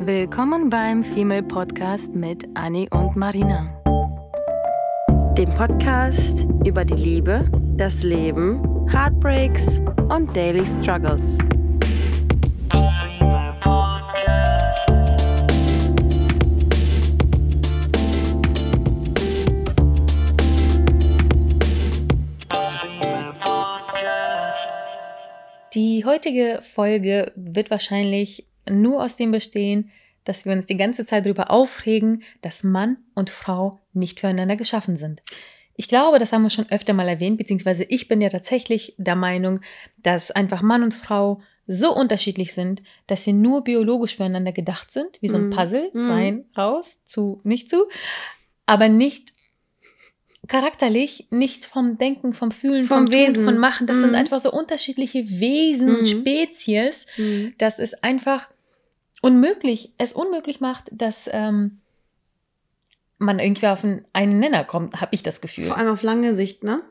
Willkommen beim Female Podcast mit Annie und Marina. Dem Podcast über die Liebe, das Leben, Heartbreaks und Daily Struggles. Die heutige Folge wird wahrscheinlich nur aus dem bestehen, dass wir uns die ganze Zeit darüber aufregen, dass Mann und Frau nicht füreinander geschaffen sind. Ich glaube, das haben wir schon öfter mal erwähnt, beziehungsweise ich bin ja tatsächlich der Meinung, dass einfach Mann und Frau so unterschiedlich sind, dass sie nur biologisch füreinander gedacht sind, wie so ein Mm. Puzzle, Mm. rein, raus, zu, nicht zu, aber nicht charakterlich, nicht vom Denken, vom Fühlen, Vom vom, Wesen. Tun, von Machen. Das sind Mm. einfach so unterschiedliche Wesen und Mm. Spezies, Mhm. dass es einfach unmöglich, es unmöglich macht, dass ähm, man irgendwie auf einen, einen Nenner kommt, habe ich das Gefühl. Vor allem auf lange Sicht, ne?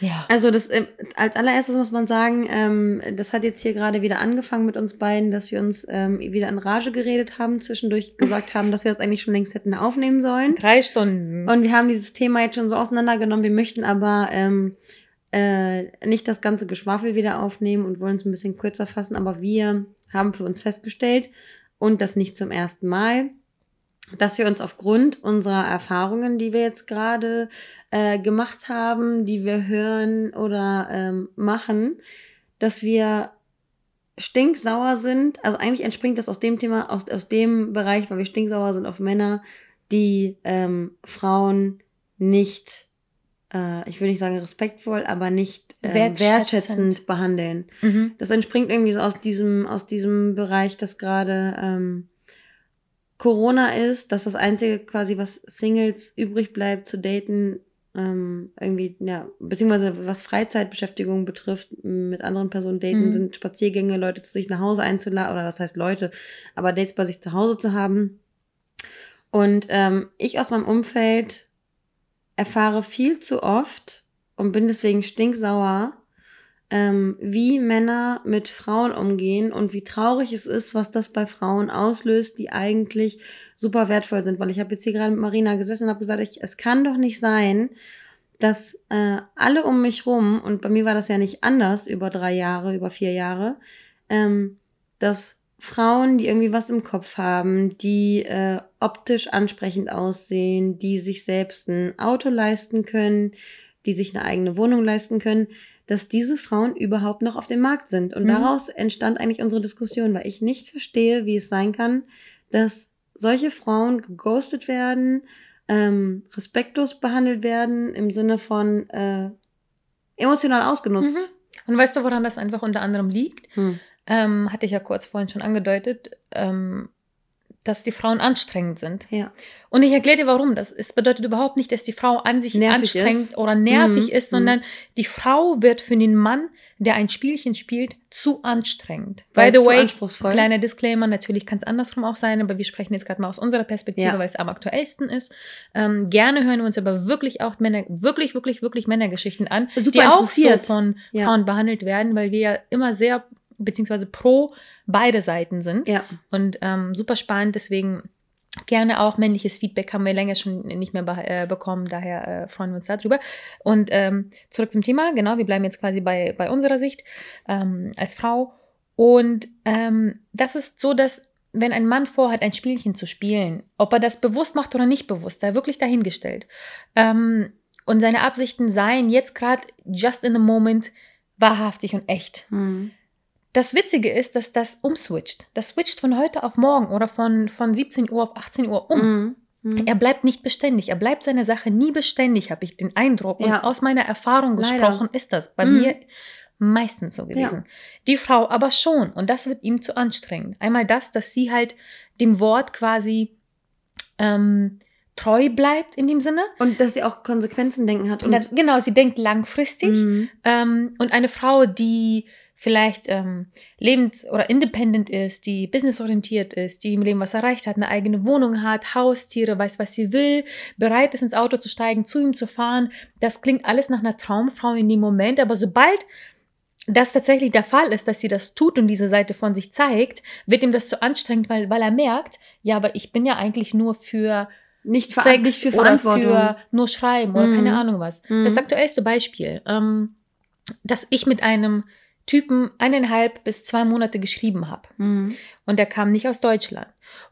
ja. Also das äh, als allererstes muss man sagen, ähm, das hat jetzt hier gerade wieder angefangen mit uns beiden, dass wir uns ähm, wieder in Rage geredet haben, zwischendurch gesagt haben, dass wir das eigentlich schon längst hätten aufnehmen sollen. Drei Stunden. Und wir haben dieses Thema jetzt schon so auseinandergenommen. Wir möchten aber ähm, äh, nicht das ganze Geschwafel wieder aufnehmen und wollen es ein bisschen kürzer fassen. Aber wir haben für uns festgestellt, und das nicht zum ersten Mal, dass wir uns aufgrund unserer Erfahrungen, die wir jetzt gerade äh, gemacht haben, die wir hören oder ähm, machen, dass wir stinksauer sind. Also eigentlich entspringt das aus dem Thema, aus, aus dem Bereich, weil wir stinksauer sind auf Männer, die ähm, Frauen nicht, äh, ich will nicht sagen respektvoll, aber nicht äh, Wertschätzend. wertschätzend behandeln. Mhm. Das entspringt irgendwie so aus diesem, aus diesem Bereich, dass gerade ähm, Corona ist, dass das Einzige quasi, was Singles übrig bleibt zu daten, ähm, irgendwie, ja, beziehungsweise was Freizeitbeschäftigung betrifft, mit anderen Personen daten, Mhm. sind Spaziergänge, Leute zu sich nach Hause einzuladen, oder das heißt Leute, aber Dates bei sich zu Hause zu haben. Und ähm, ich aus meinem Umfeld erfahre viel zu oft und bin deswegen stinksauer, ähm, wie Männer mit Frauen umgehen und wie traurig es ist, was das bei Frauen auslöst, die eigentlich super wertvoll sind. Weil ich habe jetzt hier gerade mit Marina gesessen und habe gesagt, ich, es kann doch nicht sein, dass äh, alle um mich rum, und bei mir war das ja nicht anders über drei Jahre, über vier Jahre, ähm, dass Frauen, die irgendwie was im Kopf haben, die äh, optisch ansprechend aussehen, die sich selbst ein Auto leisten können, die sich eine eigene Wohnung leisten können, dass diese Frauen überhaupt noch auf dem Markt sind. Und Mhm. daraus entstand eigentlich unsere Diskussion, weil ich nicht verstehe, wie es sein kann, dass solche Frauen geghostet werden, ähm, respektlos behandelt werden, im Sinne von äh, emotional ausgenutzt. Mhm. Und weißt du, woran das einfach unter anderem liegt? Hm. Ähm, hatte ich ja kurz vorhin schon angedeutet, ähm, dass die Frauen anstrengend sind. Ja. Und ich erkläre dir warum. Das es bedeutet überhaupt nicht, dass die Frau an sich Nervig anstrengend ist. oder nervig Mhm, ist, sondern die Frau wird für den Mann, der ein Spielchen spielt, zu anstrengend. Weil By the way, anspruchsvoll. kleiner Disclaimer, natürlich kann es andersrum auch sein, aber wir sprechen jetzt gerade mal aus unserer Perspektive, Ja. weil es am aktuellsten ist. Ähm, gerne hören wir uns aber wirklich auch Männer, wirklich, wirklich, wirklich Männergeschichten an, Super die auch so von Ja. Frauen behandelt werden, weil wir ja immer sehr, beziehungsweise pro beide Seiten sind. Ja. Und ähm, super spannend, deswegen gerne auch männliches Feedback haben wir länger schon nicht mehr be äh, bekommen, daher äh, freuen wir uns darüber. Und ähm, zurück zum Thema, genau, wir bleiben jetzt quasi bei, bei unserer Sicht ähm, als Frau. Und ähm, das ist so, dass wenn ein Mann vorhat, ein Spielchen zu spielen, ob er das bewusst macht oder nicht bewusst, sei wirklich dahingestellt. Ähm, und seine Absichten seien jetzt gerade just in the moment wahrhaftig und echt. Hm. Das Witzige ist, dass das umswitcht. Das switcht von heute auf morgen oder von, von 17 Uhr auf 18 Uhr um. Hm. Hm. Er bleibt nicht beständig. Er bleibt seiner Sache nie beständig, habe ich den Eindruck. Und Ja. aus meiner Erfahrung Leider. gesprochen ist das bei Mhm. mir meistens so gewesen. Die Frau aber schon. Und das wird ihm zu anstrengend. Einmal das, dass sie halt dem Wort quasi ähm, treu bleibt in dem Sinne. Und dass sie auch Konsequenzen denken hat. Und das, genau, sie denkt langfristig. Mhm. Ähm, und eine Frau, die vielleicht ähm, lebens- oder independent ist, die businessorientiert ist, die im Leben was erreicht hat, eine eigene Wohnung hat, Haustiere, weiß, was sie will, bereit ist, ins Auto zu steigen, zu ihm zu fahren. Das klingt alles nach einer Traumfrau in dem Moment, aber sobald das tatsächlich der Fall ist, dass sie das tut und diese Seite von sich zeigt, wird ihm das zu anstrengend, weil, weil er merkt, ja, aber ich bin ja eigentlich nur für Nicht, ver Sex nicht für oder Verantwortung. für nur Schreiben oder Mhm. keine Ahnung was. Mhm. Das aktuellste Beispiel, ähm, dass ich mit einem Typen eineinhalb bis zwei Monate geschrieben habe Mhm. und der kam nicht aus Deutschland.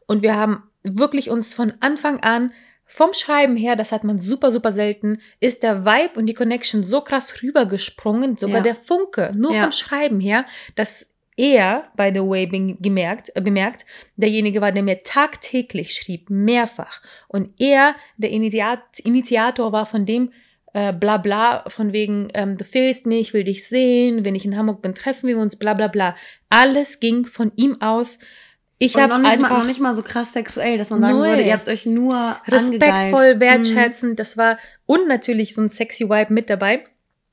Und wir haben wirklich uns von Anfang an vom Schreiben her, das hat man super, super selten, ist der Vibe und die Connection so krass rübergesprungen, sogar Ja. der Funke, nur Ja. vom Schreiben her, dass er, by the way, gemerkt, äh, bemerkt, derjenige war, der mir tagtäglich schrieb, mehrfach. Und er, der Initiat, Initiator war von dem äh, bla bla, von wegen, ähm, du fehlst mir, ich will dich sehen, wenn ich in Hamburg bin, treffen wir uns, bla bla bla. Alles ging von ihm aus. Ich habe noch nicht, mal, einfach noch nicht mal so krass sexuell, dass man sagen Null. würde, ihr habt euch nur respektvoll, angegeilt. wertschätzend, das war und natürlich so ein sexy Vibe mit dabei.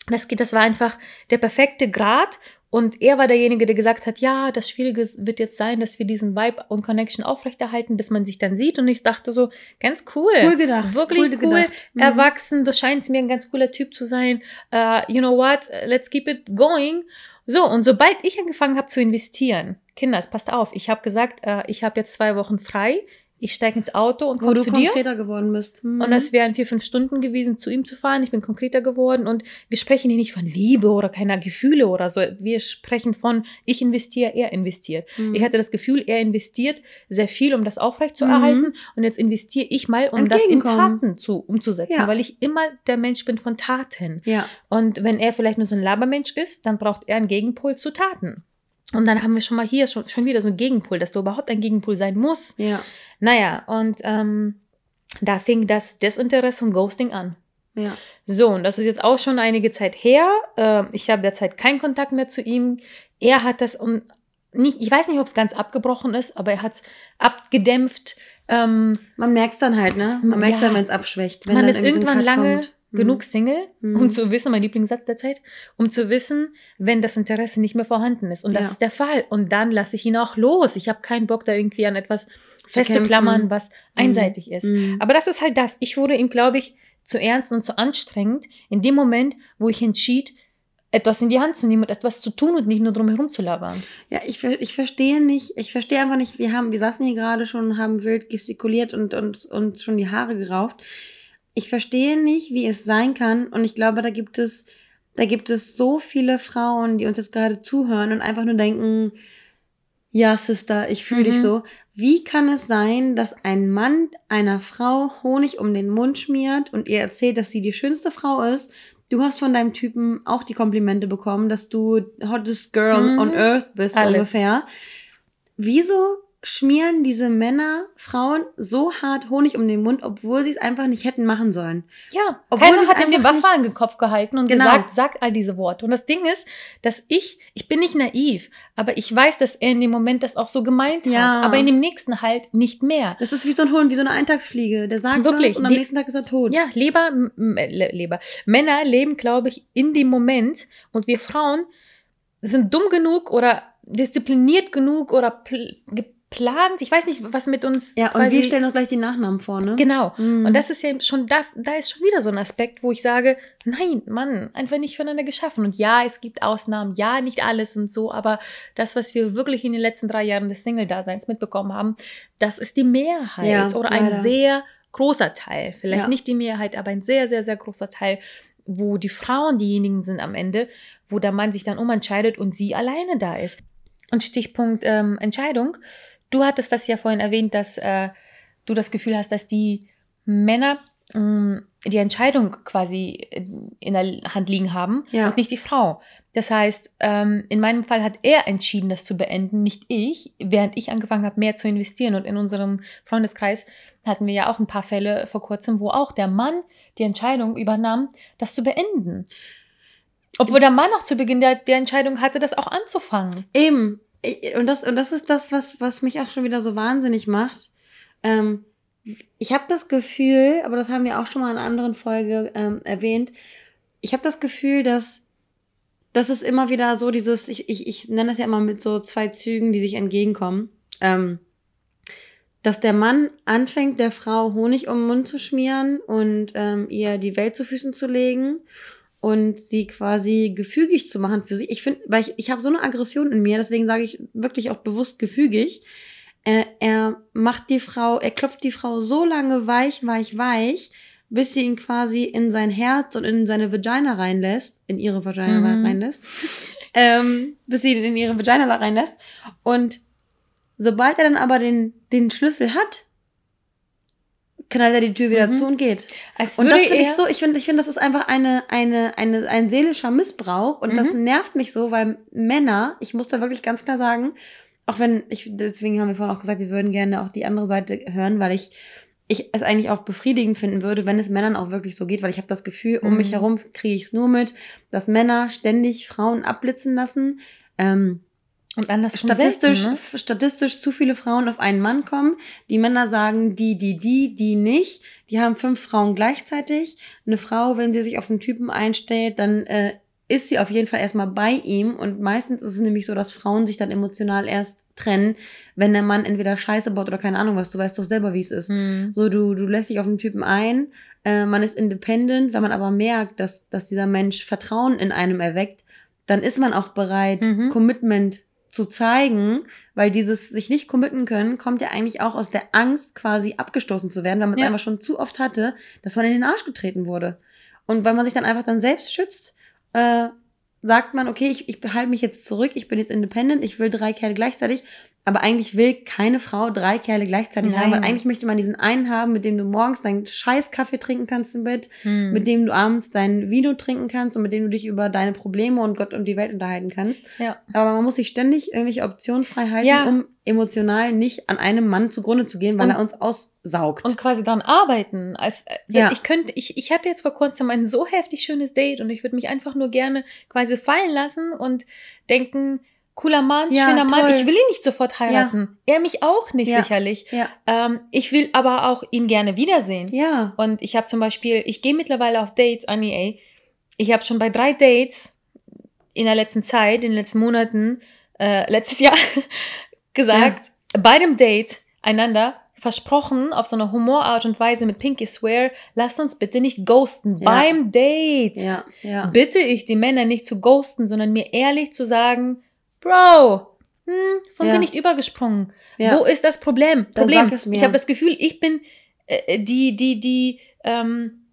Das, geht- das war einfach der perfekte Grad und er war derjenige, der gesagt hat, ja, das Schwierige wird jetzt sein, dass wir diesen Vibe und Connection aufrechterhalten, bis man sich dann sieht und ich dachte so, ganz cool. Cool gedacht. Wirklich cool cool. Mhm. erwachsen, du scheinst mir ein ganz cooler Typ zu sein. Uh, you know what, let's keep it going. So, und sobald ich angefangen habe zu investieren, Kinder, es passt auf, ich habe gesagt, äh, ich habe jetzt zwei Wochen frei, ich steige ins Auto und Wo komme du zu dir. konkreter geworden bist. Mhm. Und das wären vier, fünf Stunden gewesen, zu ihm zu fahren. Ich bin konkreter geworden und wir sprechen hier nicht von Liebe oder keiner Gefühle oder so. Wir sprechen von, ich investiere, er investiert. Mhm. Ich hatte das Gefühl, er investiert sehr viel, um das aufrechtzuerhalten und jetzt investiere ich mal, um das in. Taten zu, umzusetzen, Ja. weil ich immer der Mensch bin von Taten. Ja. Und wenn er vielleicht nur so ein Labermensch ist, dann braucht er einen Gegenpol zu Taten. Und dann haben wir schon mal hier schon, schon wieder so einen Gegenpol, dass du überhaupt ein Gegenpol sein muss. Ja. Naja, und ähm, da fing das Desinteresse und Ghosting an. Ja. So, und das ist jetzt auch schon einige Zeit her. Ähm, ich habe derzeit keinen Kontakt mehr zu ihm. Er hat das und nicht, ich weiß nicht, ob es ganz abgebrochen ist, aber er hat es abgedämpft. Ähm, Man merkt es dann halt, ne? Man merkt Ja. dann, wenn es abschwächt. Wenn man ist so ein irgendwann Cut lange kommt. Mhm. genug Single, Mhm. um zu wissen, mein Lieblingssatz der Zeit, um zu wissen, wenn das Interesse nicht mehr vorhanden ist. Und das Ja. ist der Fall. Und dann lasse ich ihn auch los. Ich habe keinen Bock, da irgendwie an etwas Zu festzuklammern, was einseitig ist. Mhm. Aber das ist halt das. Ich wurde ihm, glaube ich, zu ernst und zu anstrengend in dem Moment, wo ich entschied, etwas in die Hand zu nehmen und etwas zu tun und nicht nur drum herum zu labern. Ja, ich, ich verstehe nicht, ich verstehe einfach nicht, wir haben, wir saßen hier gerade schon und haben wild gestikuliert und, und, und schon die Haare gerauft. Ich verstehe nicht, wie es sein kann und ich glaube, da gibt es, da gibt es so viele Frauen, die uns jetzt gerade zuhören und einfach nur denken, ja, Sister, ich fühle dich Mhm. so. Wie kann es sein, dass ein Mann einer Frau Honig um den Mund schmiert und ihr erzählt, dass sie die schönste Frau ist? Du hast von deinem Typen auch die Komplimente bekommen, dass du hottest girl Mhm. on earth bist, Alles. ungefähr. Wieso schmieren diese Männer Frauen so hart Honig um den Mund, obwohl sie es einfach nicht hätten machen sollen? Ja, Obwohl keiner hat ihm die einfach Waffe an den Kopf gehalten und Genau. gesagt, sagt all diese Worte. Und das Ding ist, dass ich, ich bin nicht naiv, aber ich weiß, dass er in dem Moment das auch so gemeint Ja. hat, aber in dem nächsten halt nicht mehr. Das ist wie so ein Hund, wie so eine Eintagsfliege. Der sagt Wirklich, was und am die- nächsten Tag ist er tot. Ja, Leber, Le- Leber. Männer leben, glaube ich, in dem Moment und wir Frauen sind dumm genug oder diszipliniert genug oder pl geplant. Ich weiß nicht, was mit uns. Ja, und wir stellen uns gleich die Nachnamen vor, ne? Genau. Mhm. Und das ist ja schon, da, da ist schon wieder so ein Aspekt, wo ich sage, nein, Mann, einfach nicht füreinander geschaffen. Und ja, es gibt Ausnahmen, ja, nicht alles und so, aber das, was wir wirklich in den letzten drei Jahren des Single-Daseins mitbekommen haben, das ist die Mehrheit Ja, oder ein leider. sehr großer Teil. Vielleicht Ja. nicht die Mehrheit, aber ein sehr, sehr, sehr großer Teil, wo die Frauen diejenigen sind am Ende, wo der Mann sich dann umentscheidet und sie alleine da ist. Und Stichpunkt ähm, Entscheidung. Du hattest das ja vorhin erwähnt, dass äh, du das Gefühl hast, dass die Männer mh, die Entscheidung quasi in der Hand liegen haben Ja. und nicht die Frau. Das heißt, ähm, in meinem Fall hat er entschieden, das zu beenden, nicht ich, während ich angefangen habe, mehr zu investieren. Und in unserem Freundeskreis hatten wir ja auch ein paar Fälle vor kurzem, wo auch der Mann die Entscheidung übernahm, das zu beenden. Obwohl der Mann auch zu Beginn der, der Entscheidung hatte, das auch anzufangen. Eben. Ich- Und das, und das ist das, was, was mich auch schon wieder so wahnsinnig macht. Ähm, ich habe das Gefühl, aber das haben wir auch schon mal in einer anderen Folge ähm, erwähnt, ich habe das Gefühl, dass das ist immer wieder so dieses, ich, ich, ich nenne das ja immer mit so zwei Zügen, die sich entgegenkommen, ähm, dass der Mann anfängt, der Frau Honig um den Mund zu schmieren und ähm, ihr die Welt zu Füßen zu legen und sie quasi gefügig zu machen für sich. Ich finde, weil ich, ich habe so eine Aggression in mir, deswegen sage ich wirklich auch bewusst gefügig. Äh, er macht die Frau, er klopft die Frau so lange weich, weich, weich, bis sie ihn quasi in sein Herz und in seine Vagina reinlässt, in ihre Vagina Mhm. reinlässt, ähm, bis sie ihn in ihre Vagina reinlässt. Und sobald er dann aber den, den Schlüssel hat, knallt er die Tür wieder Mhm. zu und geht. Als Und das finde ich so, ich finde, ich finde, das ist einfach eine, eine, eine, ein seelischer Missbrauch und das Mhm. nervt mich so, weil Männer, ich muss da wirklich ganz klar sagen, auch wenn, ich, deswegen haben wir vorhin auch gesagt, wir würden gerne auch die andere Seite hören, weil ich, ich es eigentlich auch befriedigend finden würde, wenn es Männern auch wirklich so geht, weil ich habe das Gefühl, um Mhm. mich herum kriege ich es nur mit, dass Männer ständig Frauen abblitzen lassen. Ähm, Und anders statistisch, Selten, f- statistisch zu viele Frauen auf einen Mann kommen. Die Männer sagen die, die, die, die nicht. Die haben fünf Frauen gleichzeitig. Eine Frau, wenn sie sich auf einen Typen einstellt, dann äh, ist sie auf jeden Fall erstmal bei ihm. Und meistens ist es nämlich so, dass Frauen sich dann emotional erst trennen, wenn der Mann entweder Scheiße baut oder keine Ahnung was. Du weißt doch selber, wie es ist. Mhm. So, du, du lässt dich auf einen Typen ein, äh, man ist independent, wenn man aber merkt, dass, dass dieser Mensch Vertrauen in einem erweckt, dann ist man auch bereit, Mhm. Commitment zu zeigen, weil dieses sich nicht committen können, kommt ja eigentlich auch aus der Angst, quasi abgestoßen zu werden, weil man es Ja. einfach schon zu oft hatte, dass man in den Arsch getreten wurde. Und weil man sich dann einfach dann selbst schützt, äh, sagt man, okay, ich, ich behalte mich jetzt zurück, ich bin jetzt independent, ich will drei Kerle gleichzeitig, aber eigentlich will keine Frau drei Kerle gleichzeitig haben, weil Nein. eigentlich möchte man diesen einen haben, mit dem du morgens deinen scheiß Kaffee trinken kannst im Bett, Mhm. mit dem du abends dein Vino trinken kannst und mit dem du dich über deine Probleme und Gott und die Welt unterhalten kannst. Ja. Aber man muss sich ständig irgendwelche Optionen frei halten, Ja. um emotional nicht an einem Mann zugrunde zu gehen, weil Und- er uns aussaugt. und quasi dran arbeiten. Als, äh, Ja. ich könnte, ich, ich hatte jetzt vor kurzem ein so heftig schönes Date und ich würde mich einfach nur gerne quasi fallen lassen und denken, cooler Mann, Ja, schöner Mann, toll. ich will ihn nicht sofort heiraten. Er mich auch nicht Ja. sicherlich. ja. Ähm, ich will aber auch ihn gerne wiedersehen. Ja. Und ich habe zum Beispiel, ich gehe mittlerweile auf Dates, Annie, ey. Ich habe schon bei drei Dates in der letzten Zeit, in den letzten Monaten, äh, letztes Jahr gesagt, bei dem Date einander versprochen, auf so eine Humorart und Weise mit Pinky Swear, lasst uns bitte nicht ghosten Ja. beim Date. Ja. Ja. Bitte ich die Männer nicht zu ghosten, sondern mir ehrlich zu sagen, Bro, hm, von Ja. nicht übergesprungen. ja. Wo ist das Problem? Problem. Ich habe das Gefühl, ich bin äh, die, die, die ähm,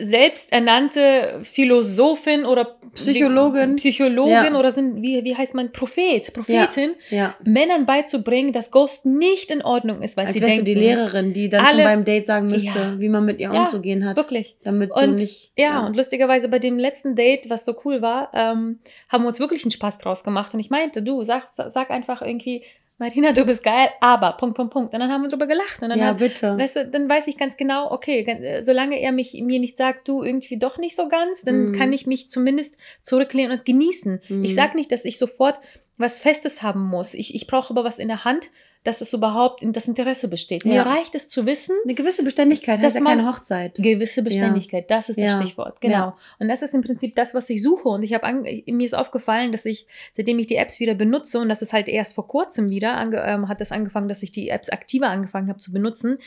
selbsternannte Philosophin oder Psychologin. Psychologin Ja. oder sind, wie, wie heißt man, Prophet, Prophetin, ja. Männern beizubringen, dass Ghost nicht in Ordnung ist, weil Als sie denken. du die Lehrerin, die dann schon Alle- beim Date sagen müsste, Ja. wie man mit ihr Ja, umzugehen hat. Wirklich. Damit du Und- nicht. Ja, und lustigerweise bei dem letzten Date, was so cool war, ähm, haben wir uns wirklich einen Spaß draus gemacht. Und ich meinte, du, sag, sag einfach irgendwie, Marina, du bist geil, aber, Punkt, Punkt, Punkt. Und dann haben wir drüber gelacht. Und dann, ja, hat, bitte. weißt du, dann weiß ich ganz genau, okay, äh, solange er mich, mir nicht sagt, du irgendwie doch nicht so ganz, dann Mhm. kann ich mich zumindest zurücklehnen und es genießen. Mhm. Ich sag nicht, dass ich sofort was Festes haben muss. Ich, ich brauche aber was in der Hand, dass es überhaupt in das Interesse besteht. Mir Ja. reicht es zu wissen, Eine gewisse Beständigkeit Dass heißt ja keine Hochzeit. Gewisse Beständigkeit, das ist das Ja. Stichwort, genau. Ja. Und das ist im Prinzip das, was ich suche. Und ich habe mir ist aufgefallen, dass ich, seitdem ich die Apps wieder benutze, und das ist halt erst vor kurzem wieder, ähm, hat das angefangen, dass ich die Apps aktiver angefangen habe zu benutzen,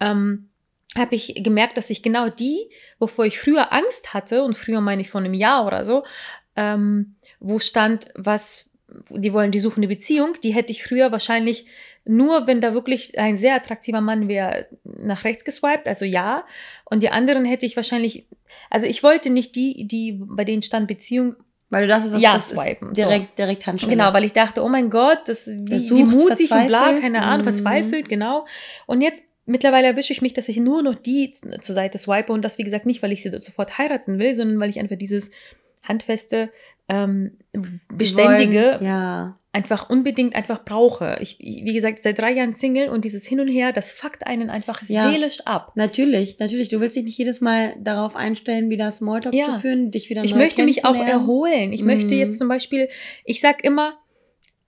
ähm, habe ich gemerkt, dass ich genau die, wovor ich früher Angst hatte, und früher meine ich vor einem Jahr oder so, ähm, wo stand, was die wollen, die suchen eine Beziehung, die hätte ich früher wahrscheinlich nur, wenn da wirklich ein sehr attraktiver Mann wäre, nach rechts geswiped, also ja. Und die anderen hätte ich wahrscheinlich, also ich wollte nicht die, die bei denen stand Beziehung, Weil du dachtest, das, Ja, das swipen, direkt, direkt Handschelle. genau, weil ich dachte, oh mein Gott, das wie, wie sucht, mutig und bla, keine Ahnung, Mhm. verzweifelt, genau. Und jetzt mittlerweile erwische ich mich, dass ich nur noch die zur Seite swipe und das, wie gesagt, nicht, weil ich sie sofort heiraten will, sondern weil ich einfach dieses handfeste, ähm, beständige, Wollen, ja. einfach unbedingt einfach brauche. Ich, wie gesagt, seit drei Jahren Single und dieses Hin und Her, das fuckt einen einfach Ja. seelisch ab. Natürlich, natürlich. Du willst dich nicht jedes Mal darauf einstellen, wieder Smalltalk Ja. zu führen, dich wieder Ich neu möchte mich auch erholen. Ich möchte Mhm. jetzt zum Beispiel, ich sag immer,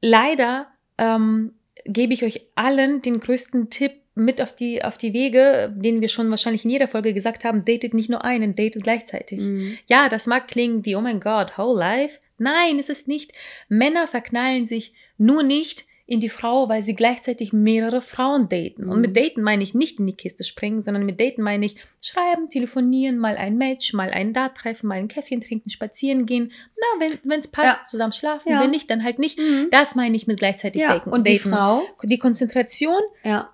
leider ähm, gebe ich euch allen den größten Tipp mit auf die, auf die Wege, den wir schon wahrscheinlich in jeder Folge gesagt haben, datet nicht nur einen, datet gleichzeitig. Mhm. Ja, das mag klingen wie, oh mein Gott, whole life. Nein, ist es nicht. Männer verknallen sich nur nicht in die Frau, weil sie gleichzeitig mehrere Frauen daten. Und mit Mhm. daten meine ich nicht in die Kiste springen, sondern mit daten meine ich schreiben, telefonieren, mal ein Match, mal einen Date treffen, mal ein Käffchen trinken, spazieren gehen. Na, wenn es passt, Ja. zusammen schlafen, Ja. wenn nicht, dann halt nicht. Mhm. Das meine ich mit gleichzeitig Ja, daten. und die daten. Frau? Die Konzentration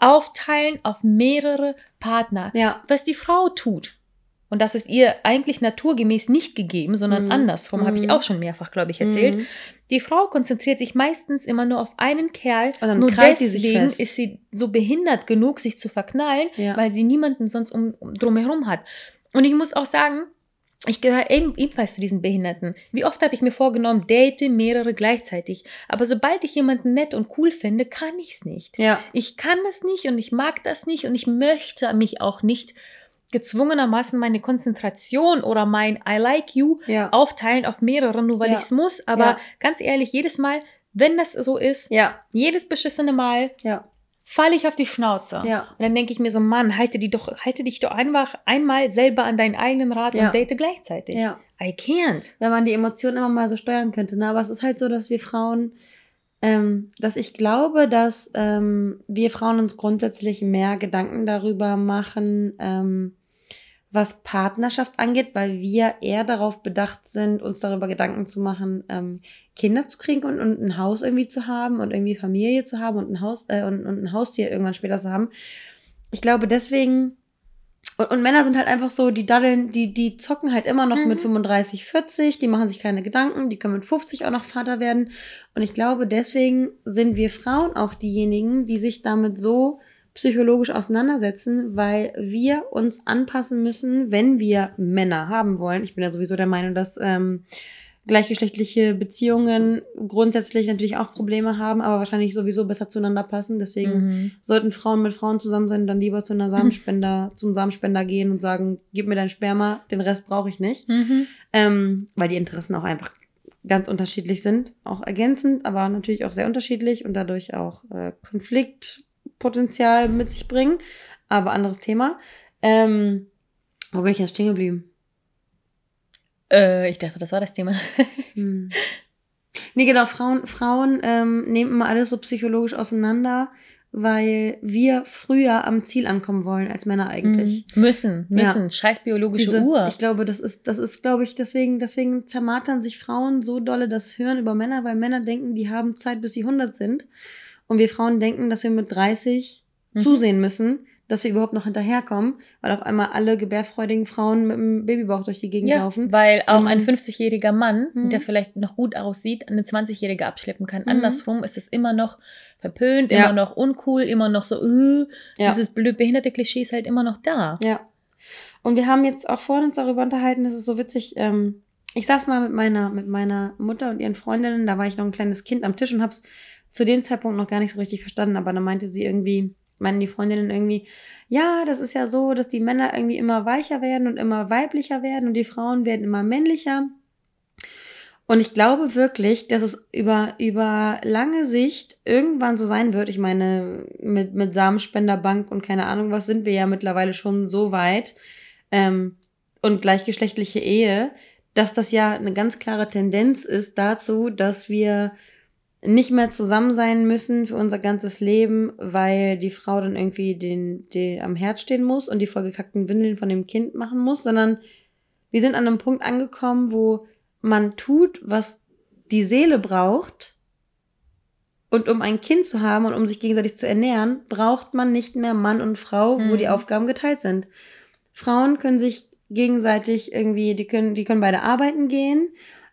aufteilen auf mehrere Partner. Ja. Was die Frau tut. Und das ist ihr eigentlich naturgemäß nicht gegeben, sondern Mhm. andersrum, habe ich Mhm. auch schon mehrfach, glaube ich, erzählt. Mhm. Die Frau konzentriert sich meistens immer nur auf einen Kerl. Und dann nur deswegen ist sie so behindert genug, sich zu verknallen, Ja. weil sie niemanden sonst um, um drumherum hat. Und ich muss auch sagen, ich gehöre eben- ebenfalls zu diesen Behinderten. Wie oft habe ich mir vorgenommen, date mehrere gleichzeitig. Aber sobald ich jemanden nett und cool finde, kann ich es nicht. Ja. Ich kann das nicht und ich mag das nicht und ich möchte mich auch nicht gezwungenermaßen meine Konzentration oder mein I like you Ja. aufteilen auf mehrere, nur weil Ja. ich es muss. Aber Ja. ganz ehrlich, jedes Mal, wenn das so ist, jedes beschissene Mal, falle ich auf die Schnauze. Ja. Und dann denke ich mir so, Mann, halte, die doch, halte dich doch einfach einmal selber an deinen eigenen Rat Ja. und date gleichzeitig. Ja. I can't. wenn man die Emotionen immer mal so steuern könnte. Ne? Aber es ist halt so, dass wir Frauen, ähm, dass ich glaube, dass ähm, wir Frauen uns grundsätzlich mehr Gedanken darüber machen, ähm, was Partnerschaft angeht, weil wir eher darauf bedacht sind, uns darüber Gedanken zu machen, ähm, Kinder zu kriegen und, und ein Haus irgendwie zu haben und irgendwie Familie zu haben und ein Haus äh, und, und ein Haustier irgendwann später zu haben. Ich glaube deswegen und, und Männer sind halt einfach so, die daddeln, die, die zocken halt immer noch Mhm. mit 35, 40, die machen sich keine Gedanken, die können mit 50 auch noch Vater werden. Und ich glaube, deswegen sind wir Frauen auch diejenigen, die sich damit so psychologisch auseinandersetzen, weil wir uns anpassen müssen, wenn wir Männer haben wollen. Ich bin ja sowieso der Meinung, dass ähm, gleichgeschlechtliche Beziehungen grundsätzlich natürlich auch Probleme haben, aber wahrscheinlich sowieso besser zueinander passen. Deswegen Mhm. sollten Frauen mit Frauen zusammen sein, dann lieber zu einer Samenspender, zum Samenspender gehen und sagen, gib mir dein Sperma, den Rest brauche ich nicht. Mhm. Ähm, weil die Interessen auch einfach ganz unterschiedlich sind, auch ergänzend, aber natürlich auch sehr unterschiedlich und dadurch auch äh, Konfliktpotenzial mit sich bringen. Aber anderes Thema. Ähm, wo bin ich jetzt stehen geblieben? Äh, ich dachte, das war das Thema. Hm. Nee, genau, Frauen, Frauen ähm, nehmen immer alles so psychologisch auseinander, weil wir früher am Ziel ankommen wollen als Männer eigentlich. Mhm. Müssen, Ja. müssen. Scheiß biologische Diese, Uhr. Ich glaube, das ist, das ist, glaube ich, deswegen, deswegen zermartern sich Frauen so dolle das Hören über Männer, weil Männer denken, die haben Zeit, bis sie 100 sind. Und wir Frauen denken, dass wir mit 30 Mhm. zusehen müssen, dass wir überhaupt noch hinterherkommen, weil auf einmal alle gebärfreudigen Frauen mit dem Babybauch durch die Gegend Ja, laufen. weil auch Mhm. ein 50-jähriger Mann, Mhm. der vielleicht noch gut aussieht, eine 20-jährige abschleppen kann. Mhm. Andersrum ist es immer noch verpönt, Ja. immer noch uncool, immer noch so, äh, Ja. dieses blöd behinderte Klischee ist halt immer noch da. Ja. Und wir haben jetzt auch vorhin uns darüber unterhalten, das ist so witzig. Ähm, ich saß mal mit meiner, mit meiner Mutter und ihren Freundinnen, da war ich noch ein kleines Kind am Tisch und hab's zu dem Zeitpunkt noch gar nicht so richtig verstanden, aber da meinte sie irgendwie, meinen die Freundinnen irgendwie, ja, das ist ja so, dass die Männer irgendwie immer weicher werden und immer weiblicher werden und die Frauen werden immer männlicher. Und ich glaube wirklich, dass es über, über lange Sicht irgendwann so sein wird. Ich meine, mit, mit Samenspenderbank und keine Ahnung was sind wir ja mittlerweile schon so weit. Ähm, und gleichgeschlechtliche Ehe, dass das ja eine ganz klare Tendenz ist dazu, dass wir nicht mehr zusammen sein müssen für unser ganzes Leben, weil die Frau dann irgendwie den, den am Herd stehen muss und die vollgekackten Windeln von dem Kind machen muss, sondern wir sind an einem Punkt angekommen, wo man tut, was die Seele braucht. Und um ein Kind zu haben und um sich gegenseitig zu ernähren, braucht man nicht mehr Mann und Frau, wo Mhm. die Aufgaben geteilt sind. Frauen können sich gegenseitig irgendwie, die können, die können beide arbeiten gehen.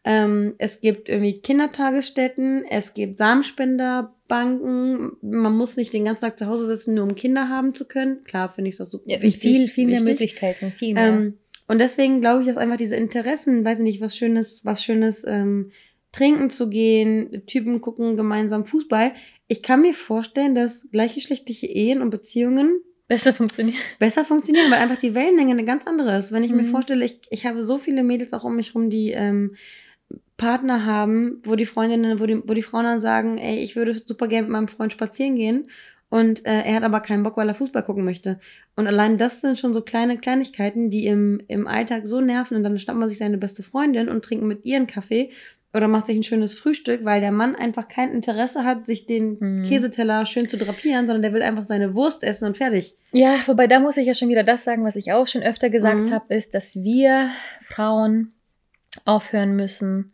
Ähm, es gibt irgendwie Kindertagesstätten, es gibt Samenspenderbanken. Man muss nicht den ganzen Tag zu Hause sitzen, nur um Kinder haben zu können. Klar, finde ich das super Ja, wichtig. viel, viel mehr. Möglichkeiten, viel mehr. Ähm, und deswegen glaube ich, dass einfach diese Interessen, weiß ich nicht, was Schönes, was Schönes, ähm, trinken zu gehen, Typen gucken gemeinsam Fußball. Ich kann mir vorstellen, dass gleichgeschlechtliche Ehen und Beziehungen Besser funktioniert. besser funktionieren, weil einfach die Wellenlänge eine ganz andere ist. Wenn ich mir Mhm. vorstelle, ich, ich habe so viele Mädels auch um mich rum, die ähm, Partner haben, wo die Freundinnen, wo die, wo die Frauen dann sagen, ey, ich würde super gerne mit meinem Freund spazieren gehen und äh, er hat aber keinen Bock, weil er Fußball gucken möchte. Und allein das sind schon so kleine Kleinigkeiten, die im, im Alltag so nerven und dann schnappt man sich seine beste Freundin und trinkt mit ihr einen Kaffee oder macht sich ein schönes Frühstück, weil der Mann einfach kein Interesse hat, sich den Mhm. Käseteller schön zu drapieren, sondern der will einfach seine Wurst essen und fertig. Ja, wobei da muss ich ja schon wieder das sagen, was ich auch schon öfter gesagt Mhm. habe, ist, dass wir Frauen aufhören müssen,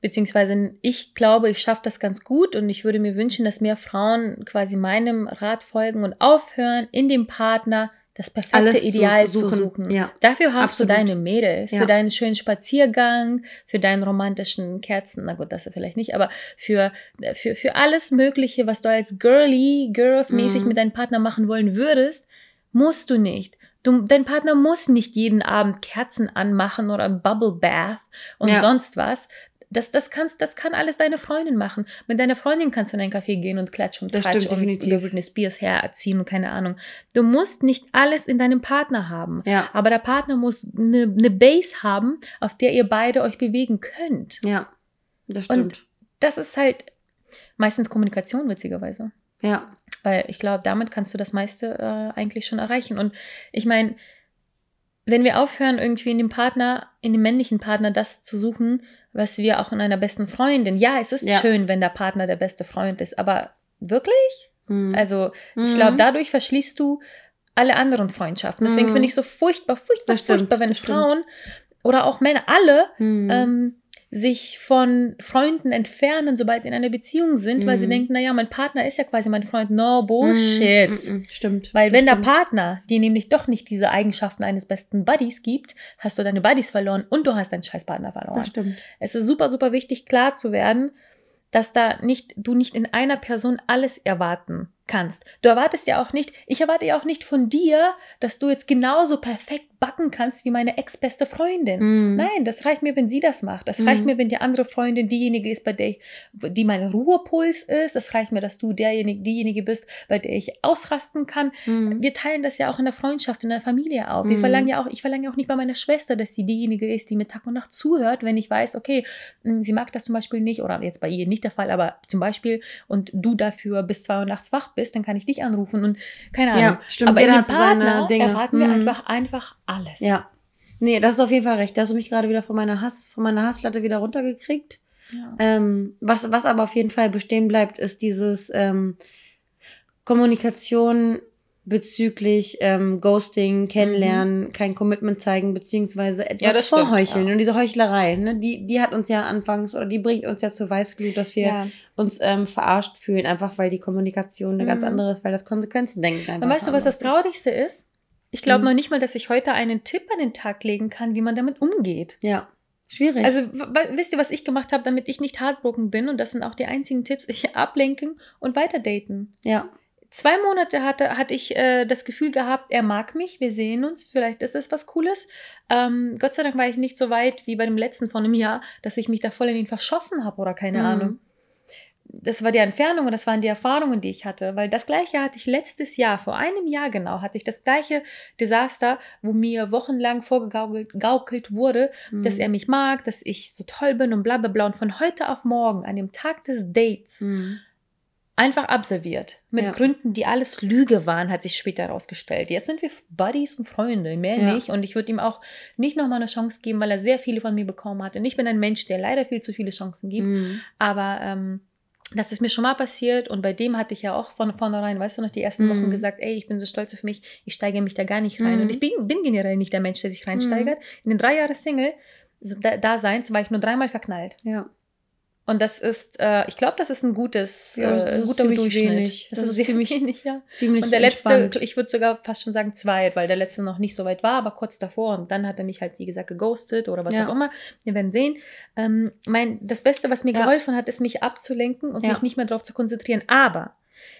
beziehungsweise ich glaube, ich schaffe das ganz gut und ich würde mir wünschen, dass mehr Frauen quasi meinem Rat folgen und aufhören, in dem Partner das perfekte Alles Ideal zu zu suchen. suchen. Ja. Dafür hast Absolut. du deine Mädels, Ja. für deinen schönen Spaziergang, für deinen romantischen Kerzen, na gut, das vielleicht nicht, aber für, für, für alles Mögliche, was du als girly, girls-mäßig Mhm. mit deinem Partner machen wollen würdest, musst du nicht. Du, dein Partner muss nicht jeden Abend Kerzen anmachen oder ein Bubble Bath und Ja. sonst was. Das, das, kannst, das kann alles deine Freundin machen. Mit deiner Freundin kannst du in einen Café gehen und klatschen und Das tratsch stimmt, und definitiv. über Britney Spears herziehen und keine Ahnung. Du musst nicht alles in deinem Partner haben. Ja. Aber der Partner muss eine, eine Base haben, auf der ihr beide euch bewegen könnt. Ja. Das Und- stimmt. Das ist halt meistens Kommunikation, witzigerweise. ja. Weil ich glaube, damit kannst du das meiste äh, eigentlich schon erreichen. Und ich meine, wenn wir aufhören, irgendwie in dem Partner, in dem männlichen Partner das zu suchen, was wir auch in einer besten Freundin, ja, es ist Ja. schön, wenn der Partner der beste Freund ist, aber wirklich? Mhm. Also, ich glaube, dadurch verschließt du alle anderen Freundschaften. Deswegen Mhm. finde ich so furchtbar, furchtbar, Das stimmt, furchtbar, wenn das stimmt. Frauen oder auch Männer, alle Mhm. ähm, sich von Freunden entfernen, sobald sie in einer Beziehung sind, weil sie Mhm. denken, naja, mein Partner ist ja quasi mein Freund. No Bullshit. Mhm, mhm, Stimmt. Weil wenn der stimmt. Partner dir nämlich doch nicht diese Eigenschaften eines besten Buddies gibt, hast du deine Buddies verloren und du hast deinen Scheißpartner verloren. Das stimmt. Es ist super, super wichtig, klar zu werden, dass da nicht, du nicht in einer Person alles erwarten kannst. Du erwartest ja auch nicht, ich erwarte ja auch nicht von dir, dass du jetzt genauso perfekt backen kannst wie meine ex-beste Freundin. Mhm. Nein, das reicht mir, wenn sie das macht. Das Mhm. reicht mir, wenn die andere Freundin diejenige ist, bei der ich, die mein Ruhepuls ist. Das reicht mir, dass du derjenige, diejenige bist, bei der ich ausrasten kann. Mhm. Wir teilen das ja auch in der Freundschaft, in der Familie auf. Wir Mhm. verlangen ja auch, ich verlange ja auch nicht bei meiner Schwester, dass sie diejenige ist, die mir Tag und Nacht zuhört, wenn ich weiß, okay, mh, sie mag das zum Beispiel nicht, oder jetzt bei ihr nicht der Fall, aber zum Beispiel, und du dafür bis zwei Uhr nachts wach bist, dann kann ich dich anrufen und keine Ahnung. Ja, stimmt. aber in dem so seine Partner Dinge. erwarten wir Mhm. einfach, einfach alles. Ja. Nee, das ist auf jeden Fall recht. Da hast du mich gerade wieder von meiner Hass, von meiner Hasslatte wieder runtergekriegt. Ja. Ähm, was, was aber auf jeden Fall bestehen bleibt, ist dieses ähm, Kommunikation bezüglich ähm, Ghosting, Kennenlernen, kein Commitment zeigen, beziehungsweise etwas Mhm. Ja, vorheucheln. ja. Und diese Heuchlerei, ne, die, die hat uns ja anfangs oder die bringt uns ja zur Weißglut, dass wir Ja. uns ähm, verarscht fühlen, einfach weil die Kommunikation eine ganz Mhm. andere ist, weil das Konsequenzen denken einfach Und weißt du, was das. Traurigste ist? Ich glaube Mhm. noch nicht mal, dass ich heute einen Tipp an den Tag legen kann, wie man damit umgeht. Ja, schwierig. Also, wisst ihr, was ich gemacht habe, damit ich nicht heartbroken bin? Und das sind auch die einzigen Tipps. Ich ablenken und weiter daten. ja, Zwei Monate hatte, hatte ich äh, das Gefühl gehabt, er mag mich, wir sehen uns, vielleicht ist das was Cooles. Ähm, Gott sei Dank war ich nicht so weit wie bei dem letzten von einem Jahr, dass ich mich da voll in ihn verschossen habe oder keine Mhm. Ahnung. Das war die Entfernung und das waren die Erfahrungen, die ich hatte. Weil das gleiche hatte ich letztes Jahr, vor einem Jahr genau, hatte ich das gleiche Desaster, wo mir wochenlang vorgegaukelt gaukelt wurde, Mhm. dass er mich mag, dass ich so toll bin und bla bla bla. Und von heute auf morgen, an dem Tag des Dates, Mhm. einfach absolviert. Mit Ja. Gründen, die alles Lüge waren, hat sich später herausgestellt. Jetzt sind wir Buddies und Freunde, mehr Ja. nicht. Und ich würde ihm auch nicht nochmal eine Chance geben, weil er sehr viele von mir bekommen hat. Und ich bin ein Mensch, der leider viel zu viele Chancen gibt. Mhm. Aber ähm, das ist mir schon mal passiert und bei dem hatte ich ja auch von vornherein, weißt du noch, die ersten Mhm. Wochen gesagt, ey, ich bin so stolz auf mich, ich steige mich da gar nicht rein. Mhm. Und ich bin, bin generell nicht der Mensch, der sich reinsteigert. In den drei Jahren Single da, Daseins war ich nur dreimal verknallt. Ja. Und das ist, äh, ich glaube, das ist ein gutes, Ja, das äh, ein guter Durchschnitt. wenig. Das, Das ist ist sehr ziemlich- wenig, ja. Ziemlich Und der letzte, entspannt. ich würde sogar fast schon sagen zwei, weil der letzte noch nicht so weit war, aber kurz davor. Und dann hat er mich halt, wie gesagt, geghostet oder was Ja. auch immer. Wir werden sehen. Ähm, mein, das Beste, was mir Ja. geholfen hat, ist, mich abzulenken und mich nicht mehr darauf zu konzentrieren. Aber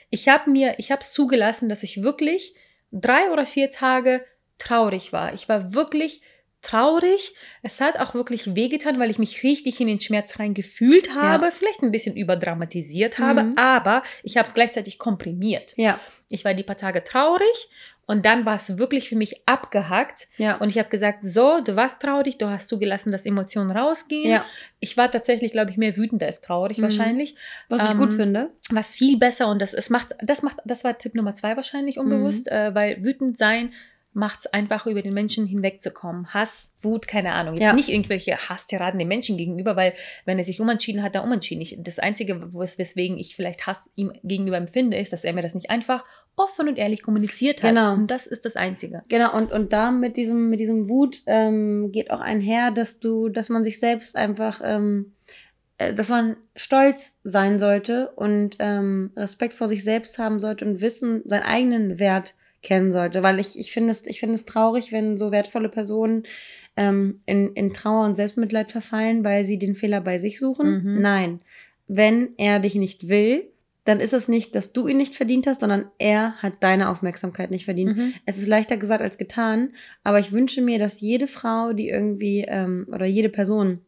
ich habe mir, ich habe es zugelassen, dass ich wirklich drei oder vier Tage traurig war. Ich war wirklich traurig. Es hat auch wirklich wehgetan, weil ich mich richtig in den Schmerz rein gefühlt habe, vielleicht ein bisschen überdramatisiert habe, Mhm. aber ich habe es gleichzeitig komprimiert. Ja, Ich war die paar Tage traurig und dann war es wirklich für mich abgehackt ja. und ich habe gesagt, so, du warst traurig, du hast zugelassen, dass Emotionen rausgehen. ja. Ich war tatsächlich, glaube ich, mehr wütend als traurig Mhm. wahrscheinlich, Was ich Ähm, gut finde. was viel besser und das es macht, das macht, das war Tipp Nummer zwei wahrscheinlich unbewusst, Mhm. äh, weil wütend sein macht es einfach, über den Menschen hinwegzukommen. Hass, Wut, keine Ahnung. Jetzt Ja. nicht irgendwelche Hasstiraden dem Menschen gegenüber, weil wenn er sich umentschieden hat, dann umentschieden. Ich, das Einzige, weswegen ich vielleicht Hass ihm gegenüber empfinde, ist, dass er mir das nicht einfach offen und ehrlich kommuniziert hat. Genau. Und das ist das Einzige. Genau, und, und da mit diesem, mit diesem Wut ähm, geht auch einher, dass du, dass man sich selbst einfach, ähm, äh, dass man stolz sein sollte und ähm, Respekt vor sich selbst haben sollte und wissen, seinen eigenen Wert kennen sollte. Weil ich, ich finde es, ich finde es traurig, wenn so wertvolle Personen ähm, in, in Trauer und Selbstmitleid verfallen, weil sie den Fehler bei sich suchen. Mhm. Nein. Wenn er dich nicht will, dann ist es nicht, dass du ihn nicht verdient hast, sondern er hat deine Aufmerksamkeit nicht verdient. Mhm. Es ist leichter gesagt als getan, aber ich wünsche mir, dass jede Frau, die irgendwie, ähm, oder jede Person,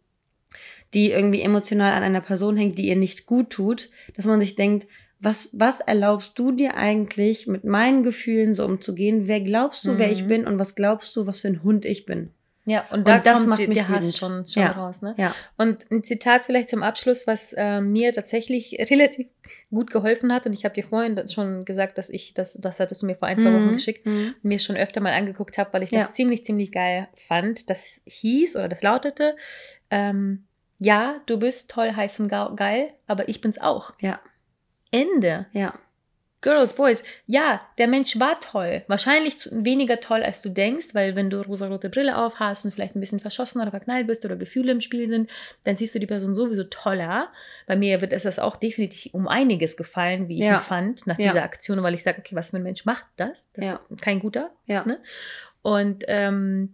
die irgendwie emotional an einer Person hängt, die ihr nicht gut tut, dass man sich denkt, was, was erlaubst du dir eigentlich, mit meinen Gefühlen so umzugehen? Wer glaubst du, wer ich Mhm. bin und was glaubst du, was für ein Hund ich bin? Ja, und da Und das kommt macht die- mich der Hass schon, schon Ja. raus. Ne? Ja. Und ein Zitat vielleicht zum Abschluss, was äh, mir tatsächlich relativ gut geholfen hat. Und ich habe dir vorhin schon gesagt, dass ich, das, das hattest du mir vor ein, zwei Wochen Mhm. geschickt, Mhm. mir schon öfter mal angeguckt habe, weil ich Ja. das ziemlich, ziemlich geil fand. Das hieß oder das lautete, ähm, ja, du bist toll, heiß und geil, aber ich bin's auch. Ja. Ende. Ja. Girls, Boys, ja, der Mensch war toll. Wahrscheinlich weniger toll, als du denkst, weil wenn du rosarote Brille auf hast und vielleicht ein bisschen verschossen oder verknallt bist oder Gefühle im Spiel sind, dann siehst du die Person sowieso toller. Bei mir wird es das auch definitiv um einiges gefallen, wie ich Ja. fand, nach Ja. dieser Aktion, weil ich sage, okay, was für ein Mensch macht das? Das Ja. ist kein guter. Ja. Ne? Und ähm,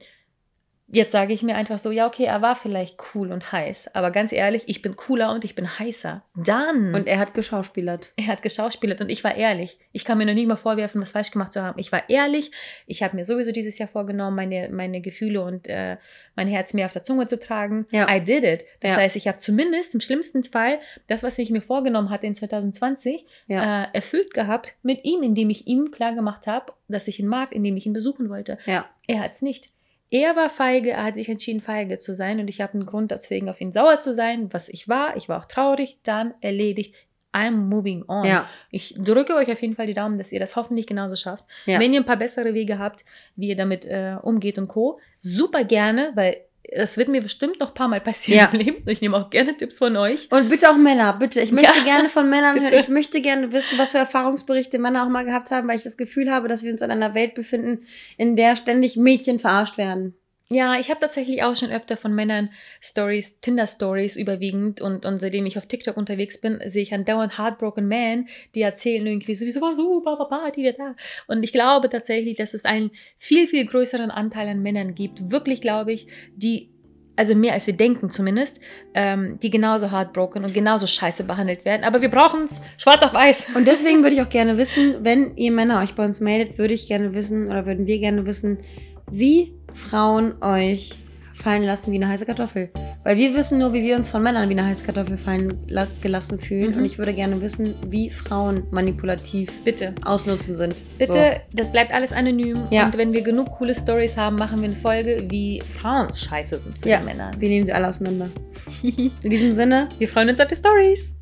jetzt sage ich mir einfach so, ja, okay, er war vielleicht cool und heiß, aber ganz ehrlich, ich bin cooler und ich bin heißer. Dann. Und er hat geschauspielert. Er hat geschauspielert und ich war ehrlich. Ich kann mir noch nicht mal vorwerfen, was falsch gemacht zu haben. Ich war ehrlich. Ich habe mir sowieso dieses Jahr vorgenommen, meine, meine Gefühle und äh, mein Herz mehr auf der Zunge zu tragen. Ja. I did it. Das Ja. heißt, ich habe zumindest im schlimmsten Fall das, was ich mir vorgenommen hatte in 2020, Ja. äh, erfüllt gehabt mit ihm, indem ich ihm klar gemacht habe, dass ich ihn mag, indem ich ihn besuchen wollte. Ja. Er hat es nicht. Er war feige, er hat sich entschieden, feige zu sein und ich habe einen Grund deswegen auf ihn sauer zu sein, was ich war. Ich war auch traurig, dann erledigt. I'm moving on. Ja. Ich drücke euch auf jeden Fall die Daumen, dass ihr das hoffentlich genauso schafft. Ja. Wenn ihr ein paar bessere Wege habt, wie ihr damit äh, umgeht und Co., super gerne, weil das wird mir bestimmt noch ein paar Mal passieren Ja. im Leben. Ich nehme auch gerne Tipps von euch. Und bitte auch Männer, bitte. Ich möchte Ja, gerne von Männern hören. bitte. Ich möchte gerne wissen, was für Erfahrungsberichte Männer auch mal gehabt haben, weil ich das Gefühl habe, dass wir uns in einer Welt befinden, in der ständig Mädchen verarscht werden. Ja, ich habe tatsächlich auch schon öfter von Männern Stories, Tinder-Stories überwiegend und, und seitdem ich auf TikTok unterwegs bin, sehe ich andauernd Heartbroken Men, die erzählen irgendwie so, wieso war so, Papa, Party, da, da. Und ich glaube tatsächlich, dass es einen viel, viel größeren Anteil an Männern gibt, wirklich glaube ich, die, also mehr als wir denken zumindest, ähm, die genauso heartbroken und genauso scheiße behandelt werden. Aber wir brauchen es schwarz auf weiß. Und deswegen würde ich auch gerne wissen, wenn ihr Männer euch bei uns meldet, würde ich gerne wissen oder würden wir gerne wissen, wie Frauen euch fallen lassen wie eine heiße Kartoffel. Weil wir wissen nur, wie wir uns von Männern wie eine heiße Kartoffel fallen la- gelassen fühlen. Mhm. Und ich würde gerne wissen, wie Frauen manipulativ Bitte. ausnutzen sind. Bitte, das bleibt alles anonym. Ja. Und wenn wir genug coole Stories haben, machen wir eine Folge, wie Frauen scheiße sind zu Ja. den Männern. So. Wir nehmen sie alle auseinander. In diesem Sinne, Wir freuen uns auf die Stories.